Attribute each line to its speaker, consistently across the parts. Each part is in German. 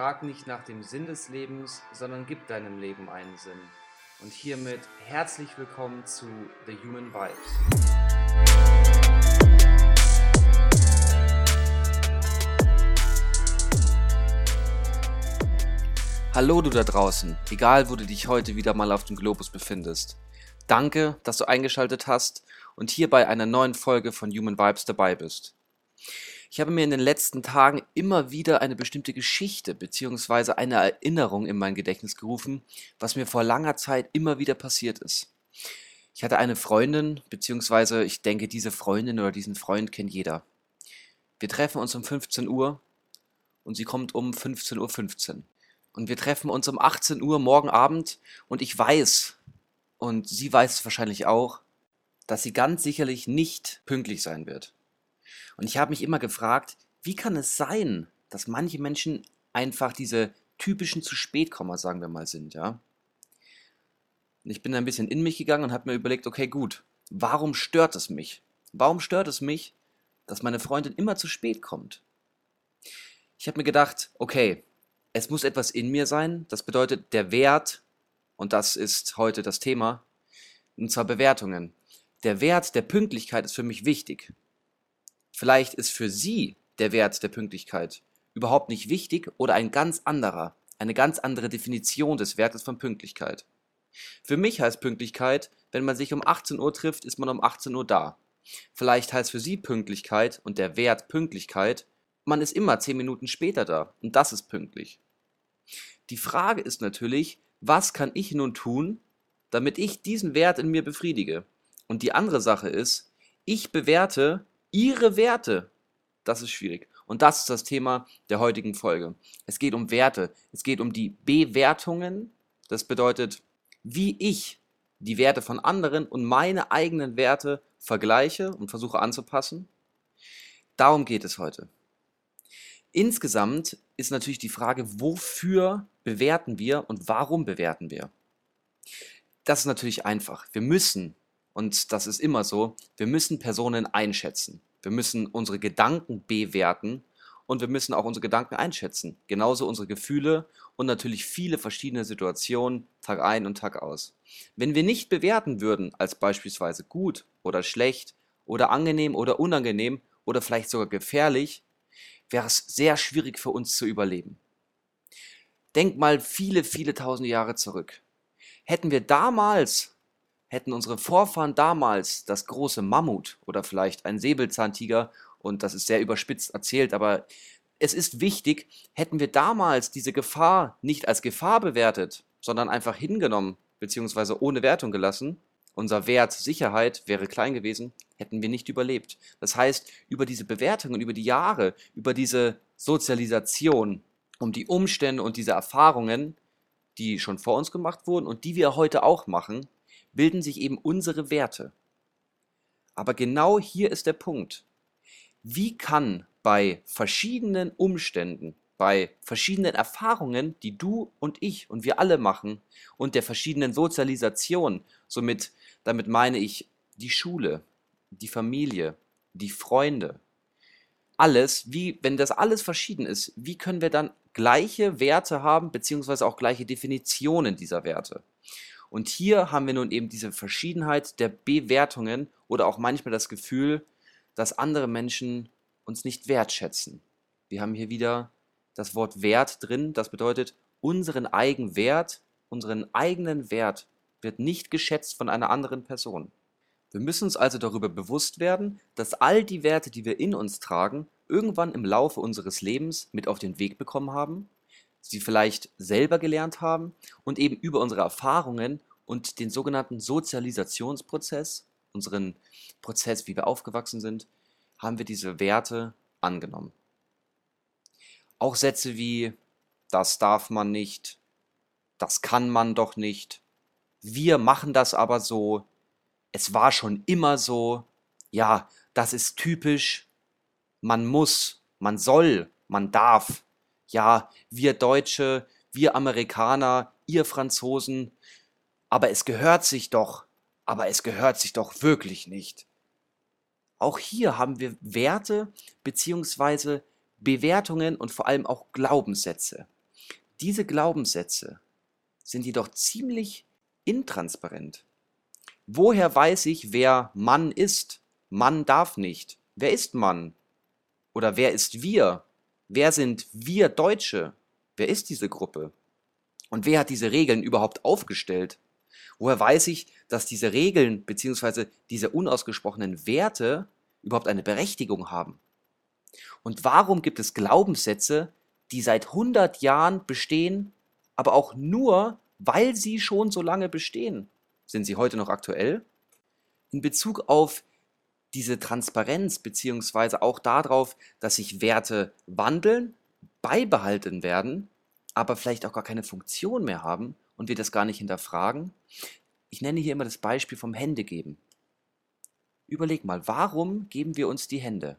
Speaker 1: Frag nicht nach dem Sinn des Lebens, sondern gib deinem Leben einen Sinn. Und hiermit herzlich willkommen zu The Human Vibes. Hallo du da draußen, egal wo du dich heute wieder mal auf dem Globus befindest. Danke, dass du eingeschaltet hast und hier bei einer neuen Folge von Human Vibes dabei bist. Ich habe mir in den letzten Tagen immer wieder eine bestimmte Geschichte bzw. eine Erinnerung in mein Gedächtnis gerufen, was mir vor langer Zeit immer wieder passiert ist. Ich hatte eine Freundin, beziehungsweise ich denke, diese Freundin oder diesen Freund kennt jeder. Wir treffen uns um 15 Uhr und sie kommt um 15.15 Uhr. 15. Und wir treffen uns um 18 Uhr morgen Abend und ich weiß, und sie weiß es wahrscheinlich auch, dass sie ganz sicherlich nicht pünktlich sein wird. Und ich habe mich immer gefragt, wie kann es sein, dass manche Menschen einfach diese typischen zu spätkommer, sagen wir mal, sind, ja? Und ich bin ein bisschen in mich gegangen und habe mir überlegt, okay, gut, warum stört es mich? Warum stört es mich, dass meine Freundin immer zu spät kommt? Ich habe mir gedacht, okay, es muss etwas in mir sein, das bedeutet der Wert, und das ist heute das Thema, und zwar Bewertungen. Der Wert der Pünktlichkeit ist für mich wichtig. Vielleicht ist für Sie der Wert der Pünktlichkeit überhaupt nicht wichtig oder ein ganz anderer, eine ganz andere Definition des Wertes von Pünktlichkeit. Für mich heißt Pünktlichkeit, wenn man sich um 18 Uhr trifft, ist man um 18 Uhr da. Vielleicht heißt für Sie Pünktlichkeit und der Wert Pünktlichkeit, man ist immer 10 Minuten später da und das ist pünktlich. Die Frage ist natürlich, was kann ich nun tun, damit ich diesen Wert in mir befriedige? Und die andere Sache ist, ich bewerte ihre Werte. Das ist schwierig. Und das ist das Thema der heutigen Folge. Es geht um Werte. Es geht um die Bewertungen. Das bedeutet, wie ich die Werte von anderen und meine eigenen Werte vergleiche und versuche anzupassen. Darum geht es heute. Insgesamt ist natürlich die Frage, wofür bewerten wir und warum bewerten wir? Das ist natürlich einfach. Wir müssen und das ist immer so, wir müssen Personen einschätzen. Wir müssen unsere Gedanken bewerten und wir müssen auch unsere Gedanken einschätzen. Genauso unsere Gefühle und natürlich viele verschiedene Situationen Tag ein und Tag aus. Wenn wir nicht bewerten würden als beispielsweise gut oder schlecht oder angenehm oder unangenehm oder vielleicht sogar gefährlich, wäre es sehr schwierig für uns zu überleben. Denk mal viele, viele tausende Jahre zurück. Hätten wir damals hätten unsere Vorfahren damals das große Mammut oder vielleicht ein Säbelzahntiger, und das ist sehr überspitzt erzählt, aber es ist wichtig, hätten wir damals diese Gefahr nicht als Gefahr bewertet, sondern einfach hingenommen bzw. ohne Wertung gelassen, unser Wert Sicherheit wäre klein gewesen, hätten wir nicht überlebt. Das heißt, über diese Bewertungen, über die Jahre, über diese Sozialisation, um die Umstände und diese Erfahrungen, die schon vor uns gemacht wurden und die wir heute auch machen, bilden sich eben unsere Werte. Aber genau hier ist der Punkt. Wie kann bei verschiedenen Umständen, bei verschiedenen Erfahrungen, die du und ich und wir alle machen und der verschiedenen Sozialisation, somit damit meine ich die Schule, die Familie, die Freunde, alles, wie, wenn das alles verschieden ist, wie können wir dann gleiche Werte haben, beziehungsweise auch gleiche Definitionen dieser Werte? Und hier haben wir nun eben diese Verschiedenheit der Bewertungen oder auch manchmal das Gefühl, dass andere Menschen uns nicht wertschätzen. Wir haben hier wieder das Wort Wert drin, das bedeutet, unseren Eigenwert, unseren eigenen Wert wird nicht geschätzt von einer anderen Person. Wir müssen uns also darüber bewusst werden, dass all die Werte, die wir in uns tragen, irgendwann im Laufe unseres Lebens mit auf den Weg bekommen haben sie vielleicht selber gelernt haben und eben über unsere Erfahrungen und den sogenannten Sozialisationsprozess, unseren Prozess, wie wir aufgewachsen sind, haben wir diese Werte angenommen. Auch Sätze wie das darf man nicht, das kann man doch nicht, wir machen das aber so, es war schon immer so, ja, das ist typisch, man muss, man soll, man darf, ja, wir Deutsche, wir Amerikaner, ihr Franzosen, aber es gehört sich doch, aber es gehört sich doch wirklich nicht. Auch hier haben wir Werte beziehungsweise Bewertungen und vor allem auch Glaubenssätze. Diese Glaubenssätze sind jedoch ziemlich intransparent. Woher weiß ich, wer Mann ist? Mann darf nicht. Wer ist Mann? Oder wer ist wir? Wer sind wir Deutsche? Wer ist diese Gruppe? Und wer hat diese Regeln überhaupt aufgestellt? Woher weiß ich, dass diese Regeln bzw. diese unausgesprochenen Werte überhaupt eine Berechtigung haben? Und warum gibt es Glaubenssätze, die seit 100 Jahren bestehen, aber auch nur, weil sie schon so lange bestehen? Sind sie heute noch aktuell? In Bezug auf diese Transparenz beziehungsweise auch darauf, dass sich Werte wandeln, beibehalten werden, aber vielleicht auch gar keine Funktion mehr haben und wir das gar nicht hinterfragen. Ich nenne hier immer das Beispiel vom Händegeben. Überleg mal, warum geben wir uns die Hände?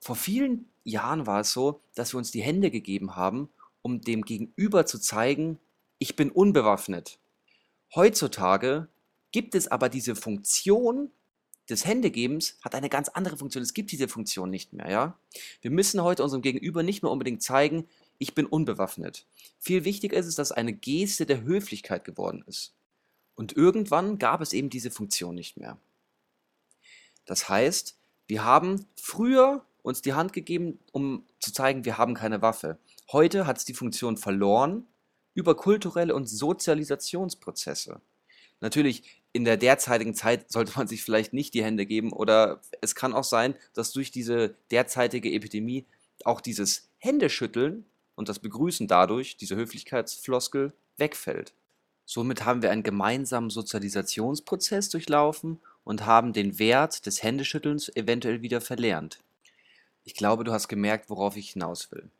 Speaker 1: Vor vielen Jahren war es so, dass wir uns die Hände gegeben haben, um dem Gegenüber zu zeigen, ich bin unbewaffnet. Heutzutage gibt es aber diese Funktion des Händegebens hat eine ganz andere Funktion. Es gibt diese Funktion nicht mehr, ja? Wir müssen heute unserem Gegenüber nicht mehr unbedingt zeigen, ich bin unbewaffnet. Viel wichtiger ist es, dass eine Geste der Höflichkeit geworden ist. Und irgendwann gab es eben diese Funktion nicht mehr. Das heißt, wir haben früher uns die Hand gegeben, um zu zeigen, wir haben keine Waffe. Heute hat es die Funktion verloren über kulturelle und Sozialisationsprozesse. Natürlich, in der derzeitigen Zeit sollte man sich vielleicht nicht die Hände geben oder es kann auch sein, dass durch diese derzeitige Epidemie auch dieses Händeschütteln und das Begrüßen dadurch, diese Höflichkeitsfloskel, wegfällt. Somit haben wir einen gemeinsamen Sozialisationsprozess durchlaufen und haben den Wert des Händeschüttelns eventuell wieder verlernt. Ich glaube, du hast gemerkt, worauf ich hinaus will.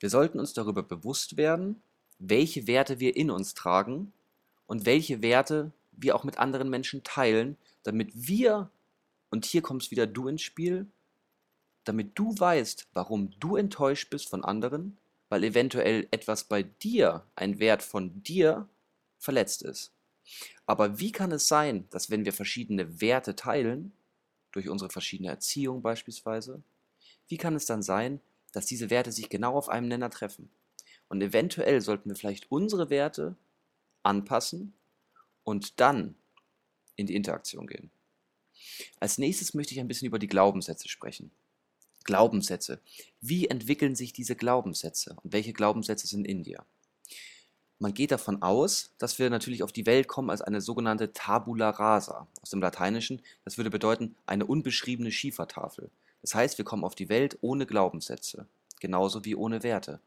Speaker 1: Wir sollten uns darüber bewusst werden, welche Werte wir in uns tragen und welche Werte wir auch mit anderen Menschen teilen, damit wir, und hier kommst wieder du ins Spiel, damit du weißt, warum du enttäuscht bist von anderen, weil eventuell etwas bei dir, ein Wert von dir, verletzt ist. Aber wie kann es sein, dass wenn wir verschiedene Werte teilen, durch unsere verschiedene Erziehung beispielsweise, wie kann es dann sein, dass diese Werte sich genau auf einem Nenner treffen? Und eventuell sollten wir vielleicht unsere Werte anpassen und dann in die Interaktion gehen. Als nächstes möchte ich ein bisschen über die Glaubenssätze sprechen. Glaubenssätze. Wie entwickeln sich diese Glaubenssätze und welche Glaubenssätze sind in dir? Man geht davon aus, dass wir natürlich auf die Welt kommen als eine sogenannte Tabula rasa aus dem Lateinischen. Das würde bedeuten eine unbeschriebene Schiefertafel. Das heißt, wir kommen auf die Welt ohne Glaubenssätze, genauso wie ohne Werte.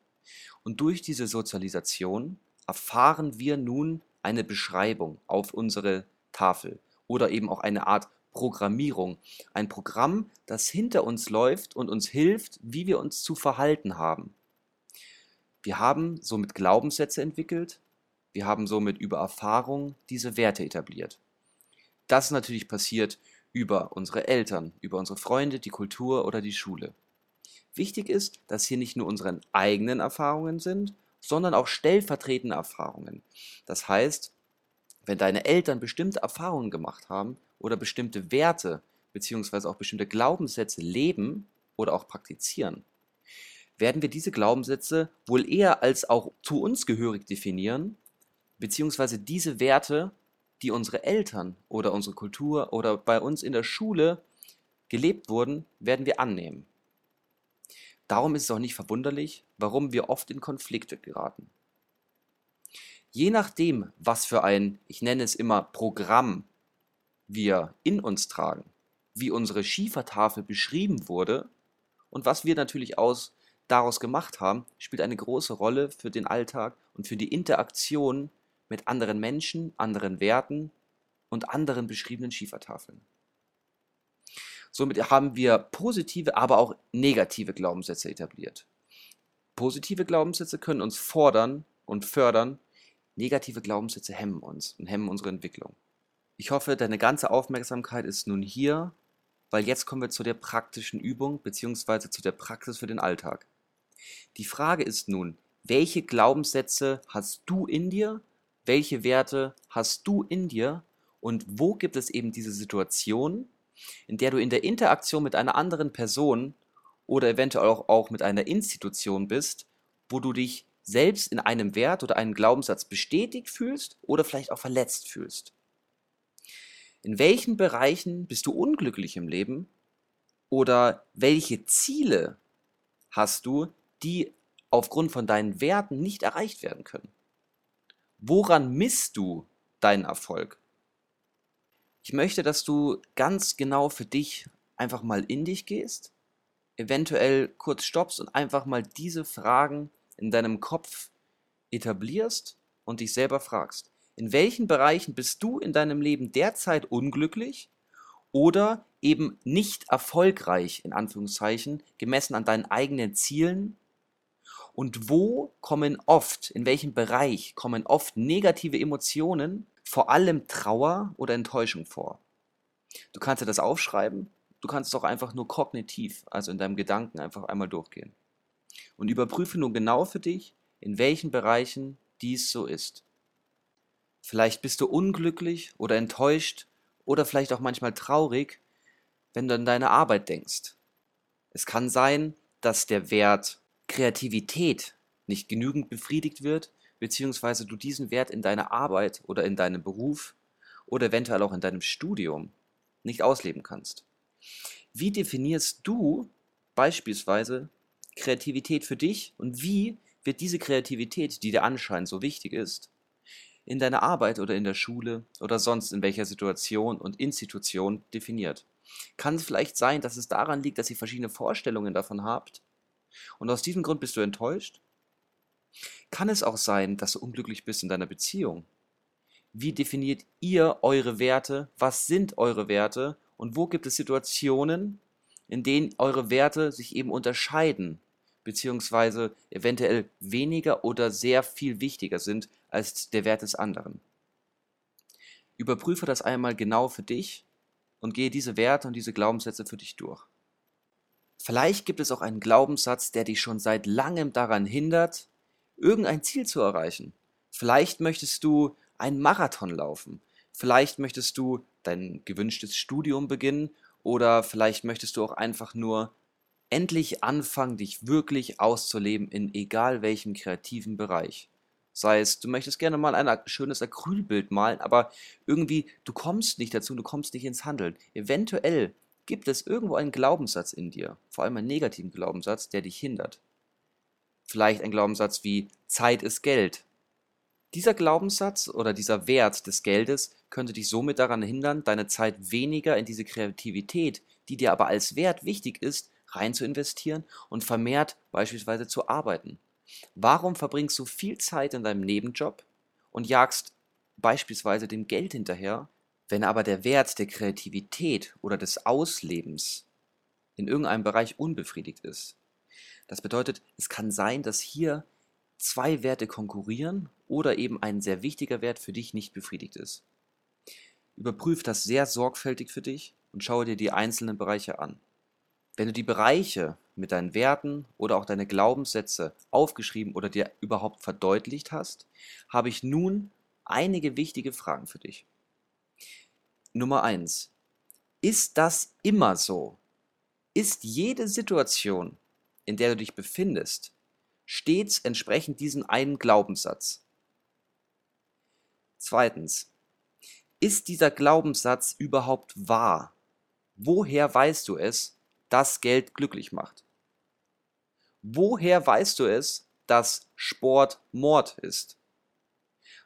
Speaker 1: Und durch diese Sozialisation erfahren wir nun eine Beschreibung auf unsere Tafel oder eben auch eine Art Programmierung. Ein Programm, das hinter uns läuft und uns hilft, wie wir uns zu verhalten haben. Wir haben somit Glaubenssätze entwickelt, wir haben somit über Erfahrung diese Werte etabliert. Das natürlich passiert über unsere Eltern, über unsere Freunde, die Kultur oder die Schule. Wichtig ist, dass hier nicht nur unsere eigenen Erfahrungen sind, sondern auch stellvertretende Erfahrungen. Das heißt, wenn deine Eltern bestimmte Erfahrungen gemacht haben oder bestimmte Werte beziehungsweise auch bestimmte Glaubenssätze leben oder auch praktizieren, werden wir diese Glaubenssätze wohl eher als auch zu uns gehörig definieren, beziehungsweise diese Werte, die unsere Eltern oder unsere Kultur oder bei uns in der Schule gelebt wurden, werden wir annehmen. Darum ist es auch nicht verwunderlich, warum wir oft in Konflikte geraten. Je nachdem, was für ein, ich nenne es immer Programm, wir in uns tragen, wie unsere Schiefertafel beschrieben wurde und was wir natürlich aus, daraus gemacht haben, spielt eine große Rolle für den Alltag und für die Interaktion mit anderen Menschen, anderen Werten und anderen beschriebenen Schiefertafeln. Somit haben wir positive, aber auch negative Glaubenssätze etabliert. Positive Glaubenssätze können uns fordern und fördern, negative Glaubenssätze hemmen uns und hemmen unsere Entwicklung. Ich hoffe, deine ganze Aufmerksamkeit ist nun hier, weil jetzt kommen wir zu der praktischen Übung bzw. zu der Praxis für den Alltag. Die Frage ist nun, welche Glaubenssätze hast du in dir? Welche Werte hast du in dir? Und wo gibt es eben diese Situation, in der du in der Interaktion mit einer anderen Person oder eventuell auch, auch mit einer Institution bist, wo du dich selbst in einem Wert oder einem Glaubenssatz bestätigt fühlst oder vielleicht auch verletzt fühlst. In welchen Bereichen bist du unglücklich im Leben oder welche Ziele hast du, die aufgrund von deinen Werten nicht erreicht werden können? Woran misst du deinen Erfolg? Ich möchte, dass du ganz genau für dich einfach mal in dich gehst, eventuell kurz stoppst und einfach mal diese Fragen in deinem Kopf etablierst und dich selber fragst. In welchen Bereichen bist du in deinem Leben derzeit unglücklich oder eben nicht erfolgreich, in Anführungszeichen, gemessen an deinen eigenen Zielen? Und wo kommen oft, in welchem Bereich kommen oft negative Emotionen, vor allem Trauer oder Enttäuschung vor? Du kannst dir das aufschreiben, du kannst es auch einfach nur kognitiv, also in deinem Gedanken einfach einmal durchgehen. Und überprüfe nun genau für dich, in welchen Bereichen dies so ist. Vielleicht bist du unglücklich oder enttäuscht oder vielleicht auch manchmal traurig, wenn du an deine Arbeit denkst. Es kann sein, dass der Wert Kreativität nicht genügend befriedigt wird, beziehungsweise du diesen Wert in deiner Arbeit oder in deinem Beruf oder eventuell auch in deinem Studium nicht ausleben kannst. Wie definierst du beispielsweise Kreativität für dich und wie wird diese Kreativität, die dir anscheinend so wichtig ist, in deiner Arbeit oder in der Schule oder sonst in welcher Situation und Institution definiert. Kann es vielleicht sein, dass es daran liegt, dass ihr verschiedene Vorstellungen davon habt und aus diesem Grund bist du enttäuscht? Kann es auch sein, dass du unglücklich bist in deiner Beziehung? Wie definiert ihr eure Werte? Was sind eure Werte? Und wo gibt es Situationen, in denen eure Werte sich eben unterscheiden, beziehungsweise eventuell weniger oder sehr viel wichtiger sind als der Wert des anderen. Überprüfe das einmal genau für dich und gehe diese Werte und diese Glaubenssätze für dich durch. Vielleicht gibt es auch einen Glaubenssatz, der dich schon seit langem daran hindert, irgendein Ziel zu erreichen. Vielleicht möchtest du einen Marathon laufen. Vielleicht möchtest du dein gewünschtes Studium beginnen oder vielleicht möchtest du auch einfach nur endlich anfangen, dich wirklich auszuleben in egal welchem kreativen Bereich. Sei es, du möchtest gerne mal ein schönes Acrylbild malen, aber irgendwie du kommst nicht dazu, du kommst nicht ins Handeln. Eventuell gibt es irgendwo einen Glaubenssatz in dir, vor allem einen negativen Glaubenssatz, der dich hindert. Vielleicht ein Glaubenssatz wie Zeit ist Geld. Dieser Glaubenssatz oder dieser Wert des Geldes könnte dich somit daran hindern, deine Zeit weniger in diese Kreativität, die dir aber als Wert wichtig ist, rein zu investieren und vermehrt beispielsweise zu arbeiten. Warum verbringst du viel Zeit in deinem Nebenjob und jagst beispielsweise dem Geld hinterher, wenn aber der Wert der Kreativität oder des Auslebens in irgendeinem Bereich unbefriedigt ist? Das bedeutet, es kann sein, dass hier zwei Werte konkurrieren oder eben ein sehr wichtiger Wert für dich nicht befriedigt ist. Überprüf das sehr sorgfältig für dich und schaue dir die einzelnen Bereiche an. Wenn du die Bereiche mit deinen Werten oder auch deine Glaubenssätze aufgeschrieben oder dir überhaupt verdeutlicht hast, habe ich nun einige wichtige Fragen für dich. Nummer eins: Ist das immer so? Ist jede Situation, in der du dich befindest, stets entsprechend diesem einen Glaubenssatz? Zweitens, ist dieser Glaubenssatz überhaupt wahr? Woher weißt du es dass Geld glücklich macht? Woher weißt du es, dass Sport Mord ist?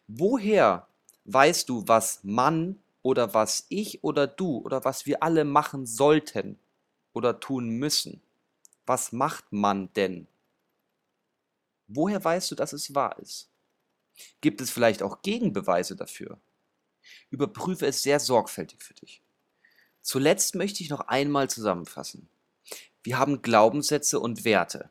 Speaker 1: Woher weißt du, was Mann oder was ich oder du oder was wir alle machen sollten oder tun müssen? Was macht man denn? Woher weißt du, dass es wahr ist? Gibt es vielleicht auch Gegenbeweise dafür? Überprüfe es sehr sorgfältig für dich. Zuletzt möchte ich noch einmal zusammenfassen. Wir haben Glaubenssätze und Werte.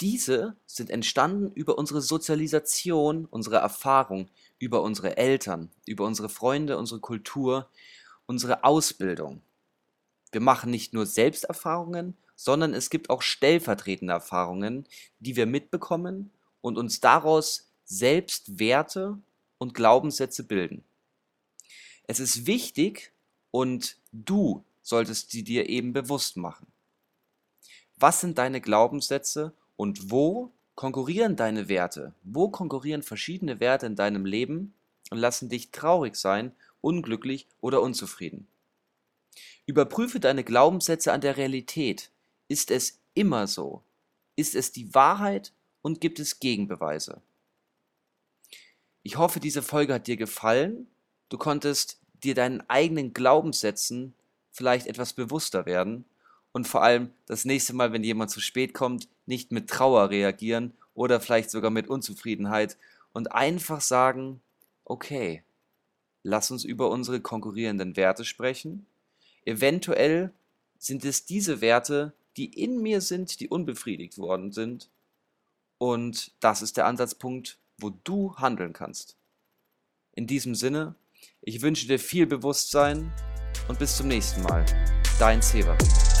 Speaker 1: Diese sind entstanden über unsere Sozialisation, unsere Erfahrung, über unsere Eltern, über unsere Freunde, unsere Kultur, unsere Ausbildung. Wir machen nicht nur Selbsterfahrungen, sondern es gibt auch stellvertretende Erfahrungen, die wir mitbekommen und uns daraus selbst Werte und Glaubenssätze bilden. Es ist wichtig und du solltest sie dir eben bewusst machen. Was sind deine Glaubenssätze und wo Konkurrieren deine Werte? Wo konkurrieren verschiedene Werte in deinem Leben und lassen dich traurig sein, unglücklich oder unzufrieden? Überprüfe deine Glaubenssätze an der Realität. Ist es immer so? Ist es die Wahrheit und gibt es Gegenbeweise? Ich hoffe, diese Folge hat dir gefallen. Du konntest dir deinen eigenen Glaubenssätzen vielleicht etwas bewusster werden und vor allem das nächste Mal, wenn jemand zu spät kommt, nicht mit Trauer reagieren oder vielleicht sogar mit Unzufriedenheit und einfach sagen, okay, lass uns über unsere konkurrierenden Werte sprechen. Eventuell sind es diese Werte, die in mir sind, die unbefriedigt worden sind. Und das ist der Ansatzpunkt, wo du handeln kannst. In diesem Sinne, ich wünsche dir viel Bewusstsein und bis zum nächsten Mal. Dein Severin.